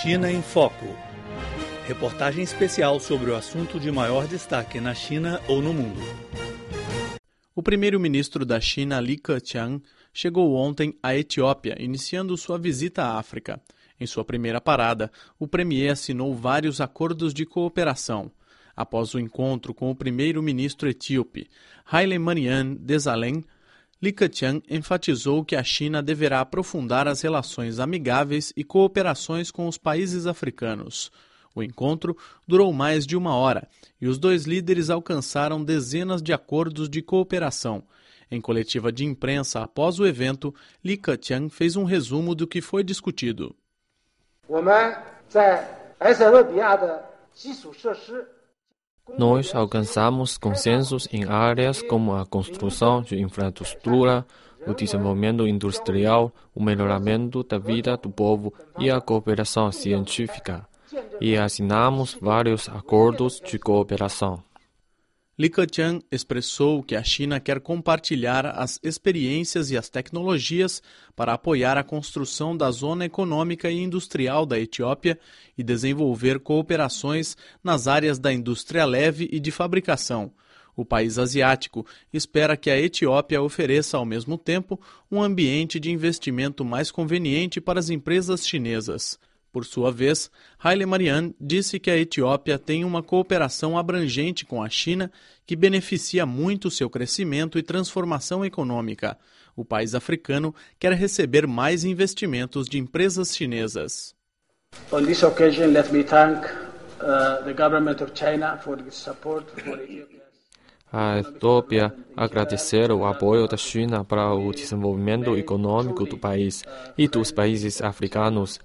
China em Foco. Reportagem especial sobre o assunto de maior destaque na China ou no mundo. O primeiro-ministro da China, Li Keqiang, chegou ontem à Etiópia, iniciando sua visita à África. Em sua primeira parada, o premier assinou vários acordos de cooperação. Após o encontro com o primeiro-ministro etíope, Haile Mariam Desalegn, Li Keqiang enfatizou que a China deverá aprofundar as relações amigáveis e cooperações com os países africanos. O encontro durou mais de uma hora e os dois líderes alcançaram dezenas de acordos de cooperação. Em coletiva de imprensa após o evento, Li Keqiang fez um resumo do que foi discutido. Nós alcançamos consensos em áreas como a construção de infraestrutura, o desenvolvimento industrial, o melhoramento da vida do povo e a cooperação científica. E assinamos vários acordos de cooperação. Li Keqiang expressou que a China quer compartilhar as experiências e as tecnologias para apoiar a construção da zona econômica e industrial da Etiópia e desenvolver cooperações nas áreas da indústria leve e de fabricação. O país asiático espera que a Etiópia ofereça ao mesmo tempo um ambiente de investimento mais conveniente para as empresas chinesas. Por sua vez, Haile Mariam disse que a Etiópia tem uma cooperação abrangente com a China que beneficia muito seu crescimento e transformação econômica. O país africano quer receber mais investimentos de empresas chinesas. On this occasion, let me thank uh, the government of China for its support for Ethiopia. A Etiópia agradecer o apoio da China para o desenvolvimento econômico do país e dos países africanos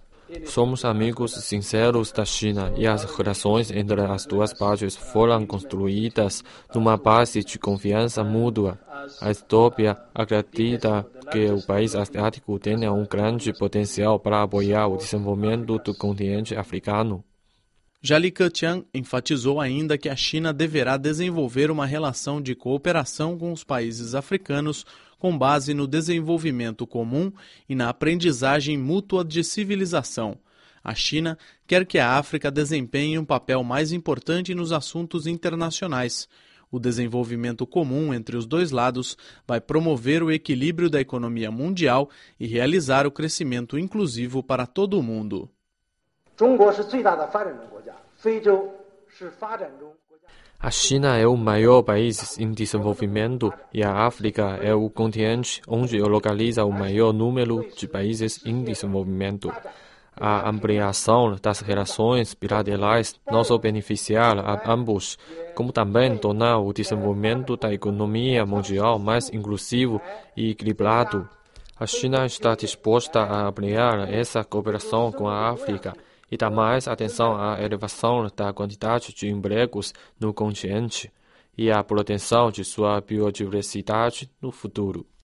Somos amigos sinceros da China e as relações entre as duas partes foram construídas numa base de confiança mútua. A Etiópia acredita que o país asiático tenha um grande potencial para apoiar o desenvolvimento do continente africano. Jali Keqiang enfatizou ainda que a China deverá desenvolver uma relação de cooperação com os países africanos com base no desenvolvimento comum e na aprendizagem mútua de civilização. A China quer que a África desempenhe um papel mais importante nos assuntos internacionais. O desenvolvimento comum entre os dois lados vai promover o equilíbrio da economia mundial e realizar o crescimento inclusivo para todo o mundo. A China é o maior país em desenvolvimento e a África é o continente onde localiza o maior número de países em desenvolvimento. A ampliação das relações bilaterais não só beneficiar a ambos, como também tornar o desenvolvimento da economia mundial mais inclusivo e equilibrado. A China está disposta a ampliar essa cooperação com a África e dar mais atenção à elevação da quantidade de empregos no continente e à proteção de sua biodiversidade no futuro.